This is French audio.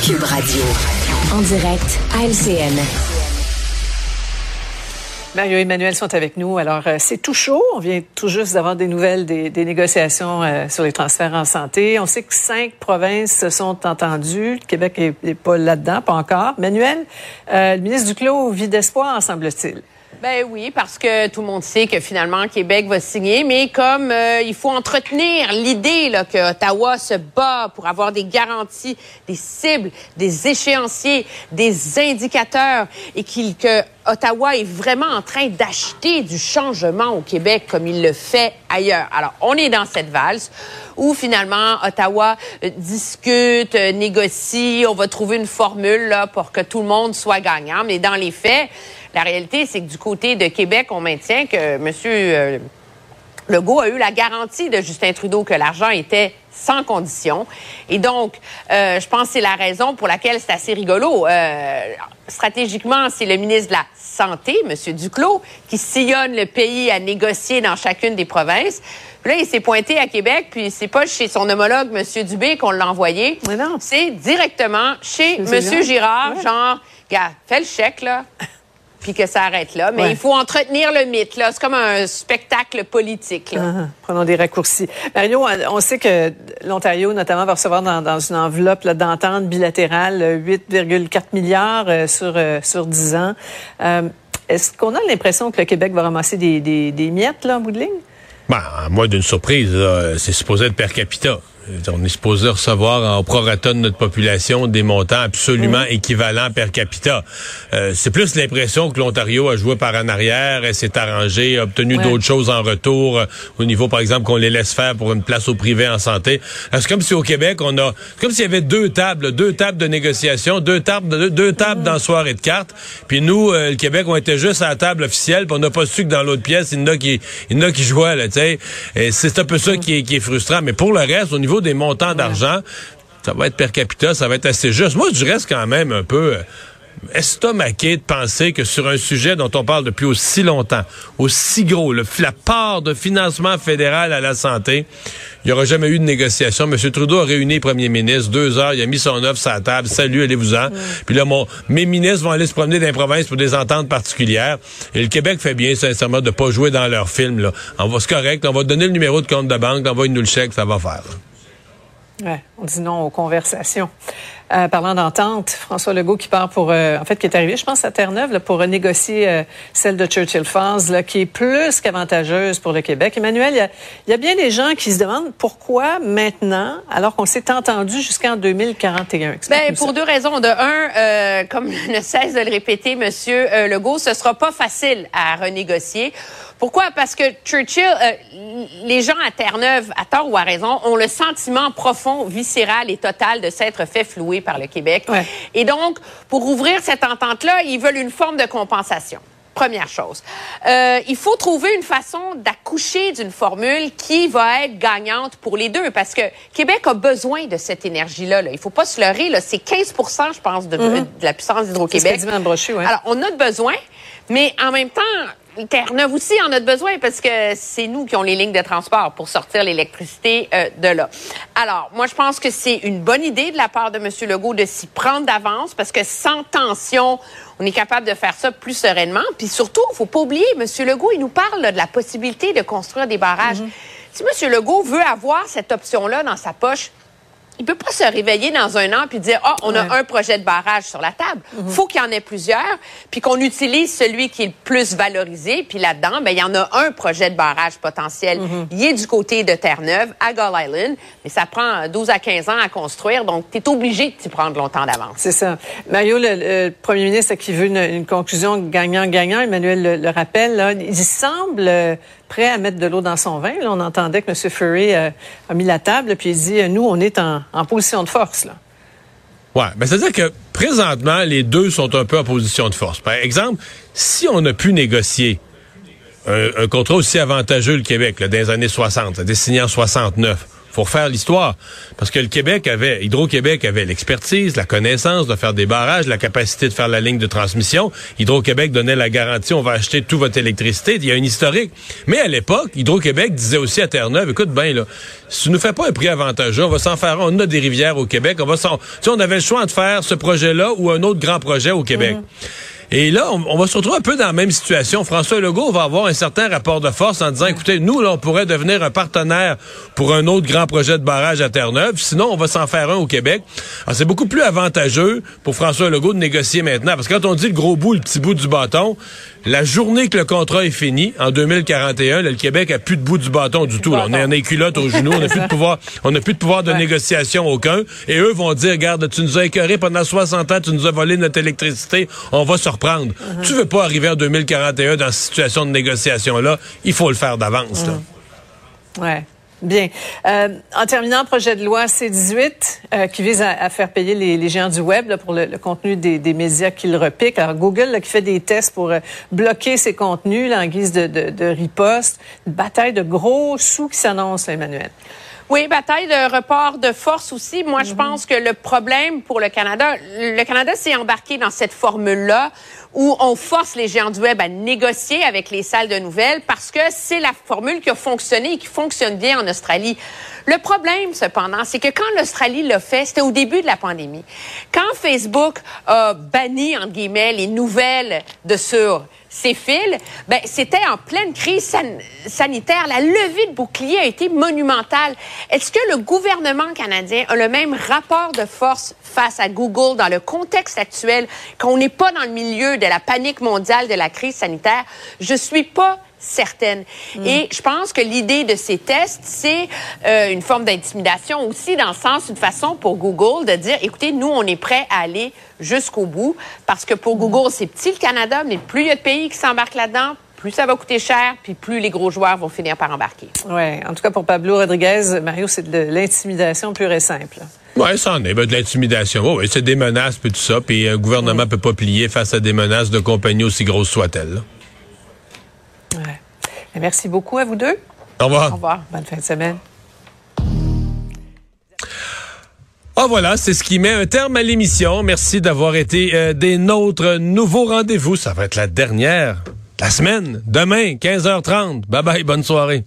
Radio. En direct à LCN. Mario et Emmanuel sont avec nous. Alors, euh, c'est tout chaud. On vient tout juste d'avoir des nouvelles des, négociations euh, sur les transferts en santé. On sait que cinq provinces se sont entendues. Le Québec n'est pas là-dedans, pas encore. Manuel, euh, le ministre Duclos vit d'espoir, semble-t-il. Ben oui, parce que tout le monde sait que finalement Québec va signer, mais comme euh, il faut entretenir l'idée là que Ottawa se bat pour avoir des garanties, des cibles, des échéanciers, des indicateurs, et qu'il que Ottawa est vraiment en train d'acheter du changement au Québec comme il le fait ailleurs. Alors, on est dans cette valse où finalement Ottawa euh, discute, euh, négocie, on va trouver une formule là, pour que tout le monde soit gagnant, mais dans les faits, la réalité, c'est que du côté de Québec, on maintient que M. Euh, Legault a eu la garantie de Justin Trudeau que l'argent était sans condition. Et donc, euh, je pense que c'est la raison pour laquelle c'est assez rigolo. Euh, stratégiquement, c'est le ministre de la Santé, M. Duclos, qui sillonne le pays à négocier dans chacune des provinces. Puis là, il s'est pointé à Québec, puis c'est pas chez son homologue, M. Dubé, qu'on l'a envoyé. C'est directement chez M. Girard, genre, gars, fais le chèque, là puis que ça arrête là. Mais il faut entretenir le mythe. Là. C'est comme un spectacle politique. Là. Uh-huh. Prenons des raccourcis. Mario, on sait que l'Ontario, notamment, va recevoir dans, une enveloppe d'entente bilatérale 8,4 milliards euh, sur, euh, sur 10 ans. Euh, est-ce qu'on a l'impression que le Québec va ramasser des, des, miettes là, en bout de ligne? Ben, à moins d'une surprise, c'est supposé être per capita. On est supposé recevoir en prorata de notre population des montants absolument équivalents per capita. Euh, c'est plus l'impression que l'Ontario a joué par en arrière, s'est arrangé, a obtenu d'autres choses en retour euh, au niveau, par exemple, qu'on les laisse faire pour une place au privé en santé. C'est comme si au Québec, on a, comme s'il y avait deux tables, deux tables de négociation, deux tables, deux, tables dans soirée de cartes. Puis nous, euh, le Québec, on était juste à la table officielle, puis on n'a pas su que dans l'autre pièce, il y en a qui, il y en a qui jouaient, là, tu sais. C'est un peu ça qui est, qui est frustrant. Mais pour le reste, au niveau des montants d'argent, ça va être per capita, ça va être assez juste. Moi, je reste quand même un peu euh, estomaqué de penser que sur un sujet dont on parle depuis aussi longtemps, aussi gros, le, la part de financement fédéral à la santé, il n'y aura jamais eu de négociation. M. Trudeau a réuni les premiers ministres, deux heures, il a mis son offre sur la table, salut, allez-vous-en. Puis là, mon, mes ministres vont aller se promener dans les provinces pour des ententes particulières. Et le Québec fait bien, sincèrement, de pas jouer dans leur film. Là. On va, c'est correct, on va donner le numéro de compte de banque, envoie-nous le chèque, ça va faire. On dit non aux conversations. Euh, parlant d'entente, François Legault qui part pour, euh, en fait, qui est arrivé, je pense, à Terre-Neuve pour renégocier euh, celle de Churchill Falls, là, qui est plus qu'avantageuse pour le Québec. Emmanuel, il y, a, y, a, bien des gens qui se demandent pourquoi maintenant, alors qu'on s'est entendu jusqu'en 2041. Ben, pour deux raisons. De un, comme ne cesse de le répéter, Monsieur Legault, ce sera pas facile à renégocier. Pourquoi? Parce que Churchill, euh, les gens à Terre-Neuve, à tort ou à raison, ont le sentiment profond, viscéral et total de s'être fait flouer par le Québec. Et donc, pour ouvrir cette entente-là, ils veulent une forme de compensation. Première chose. Euh, il faut trouver une façon d'accoucher d'une formule qui va être gagnante pour les deux, parce que Québec a besoin de cette énergie-là. Là. Il faut pas se leurrer. C'est 15% je pense, de, mm-hmm. de la puissance d'Hydro-Québec. Alors, on a besoin, mais en même temps, Terre-Neuve aussi en a besoin parce que c'est nous qui avons les lignes de transport pour sortir l'électricité euh, de là. Alors, moi, je pense que c'est une bonne idée de la part de M. Legault de s'y prendre d'avance parce que sans tension, on est capable de faire ça plus sereinement. Puis surtout, il faut pas oublier, M. Legault, il nous parle de la possibilité de construire des barrages. Mm-hmm. Si M. Legault veut avoir cette option-là dans sa poche, il peut pas se réveiller dans un an puis dire ah on a un projet de barrage sur la table. Il mhm. Faut qu'il y en ait plusieurs puis qu'on utilise celui qui est le plus valorisé puis là-dedans ben il y en a un projet de barrage potentiel. Mhm. Il est du côté de Terre-Neuve à Gull Island, mais ça prend 12 à 15 ans à construire donc tu es obligé de t'y prendre longtemps d'avance. C'est ça. Mario le, premier ministre qui veut une, conclusion gagnant-gagnant, Emmanuel le, rappelle là, il semble euh, prêt à mettre de l'eau dans son vin. Là, on entendait que M. Furry euh, a mis la table puis il dit nous on est en en position de force. Là. Ben c'est-à-dire que présentement, les deux sont un peu en position de force. Par exemple, si on a pu négocier un, contrat aussi avantageux le Québec là, dans les années 60, ça a été signé en 69, faut refaire l'histoire. Parce que le Québec avait, Hydro-Québec avait l'expertise, la connaissance de faire des barrages, la capacité de faire la ligne de transmission. Hydro-Québec donnait la garantie, on va acheter toute votre électricité. Il y a une historique. Mais à l'époque, Hydro-Québec disait aussi à Terre-Neuve, écoute bien, là, si tu nous fais pas un prix avantageux, on va s'en faire On a des rivières au Québec. On va s'en, tu on avait le choix de faire ce projet-là ou un autre grand projet au Québec. Mhm. Et là, on, va se retrouver un peu dans la même situation. François Legault va avoir un certain rapport de force en disant, écoutez, nous, là, on pourrait devenir un partenaire pour un autre grand projet de barrage à Terre-Neuve. Sinon, on va s'en faire un au Québec. Alors, c'est beaucoup plus avantageux pour François Legault de négocier maintenant. Parce que quand on dit le gros bout, le petit bout du bâton, la journée que le contrat est fini, en 2041, le Québec a plus de bout du bâton du tout. On est en éculotte au genou, on n'a plus de pouvoir, on n'a plus de pouvoir de négociation aucun. Et eux vont dire, regarde, tu nous as écœuré pendant 60 ans, tu nous as volé notre électricité, on va se reprendre. Uh-huh. Tu veux pas arriver en 2041 dans cette situation de négociation-là, il faut le faire d'avance. Uh-huh. Ouais. Bien. Euh, en terminant, projet de loi C-18 euh, qui vise à, faire payer les, géants du web pour le, contenu des, médias qu'ils repiquent. Alors Google qui fait des tests pour euh, bloquer ces contenus en guise de, de, riposte. Une bataille de gros sous qui s'annonce, Emmanuel. Oui, bataille de report de force aussi. Moi, je mhm. pense que le problème pour le Canada, le Canada s'est embarqué dans cette formule-là où on force les géants du web à négocier avec les salles de nouvelles parce que c'est la formule qui a fonctionné et qui fonctionne bien en Australie. Le problème, cependant, c'est que quand l'Australie l'a fait, c'était au début de la pandémie. Quand Facebook a banni, entre guillemets, les nouvelles de sur ces fils, ben, c'était en pleine crise sanitaire. La levée de bouclier a été monumentale. Est-ce que le gouvernement canadien a le même rapport de force face à Google dans le contexte actuel, qu'on n'est pas dans le milieu de la panique mondiale de la crise sanitaire? Je suis pas certaine. Mm. Et je pense que l'idée de ces tests, c'est euh, une forme d'intimidation aussi, dans le sens, une façon pour Google de dire, écoutez, nous, on est prêt à aller jusqu'au bout, parce que pour mm. Google, c'est petit le Canada, mais plus il y a de pays qui s'embarquent là-dedans, plus ça va coûter cher, puis plus les gros joueurs vont finir par embarquer. Oui, en tout cas pour Pablo Rodriguez, Mario, c'est de l'intimidation pure et simple. Oui, ça en est, ben, de l'intimidation. Oh, oui, c'est des menaces, puis tout ça, puis un gouvernement ne peut pas plier face à des menaces de compagnies aussi grosses soient-elles. Merci beaucoup à vous deux. Au revoir. Au revoir. Bonne fin de semaine. Ah voilà, c'est ce qui met un terme à l'émission. Merci d'avoir été euh, des nôtres. Nouveau rendez-vous, ça va être la dernière la semaine, demain, 15h30. Bye bye, bonne soirée.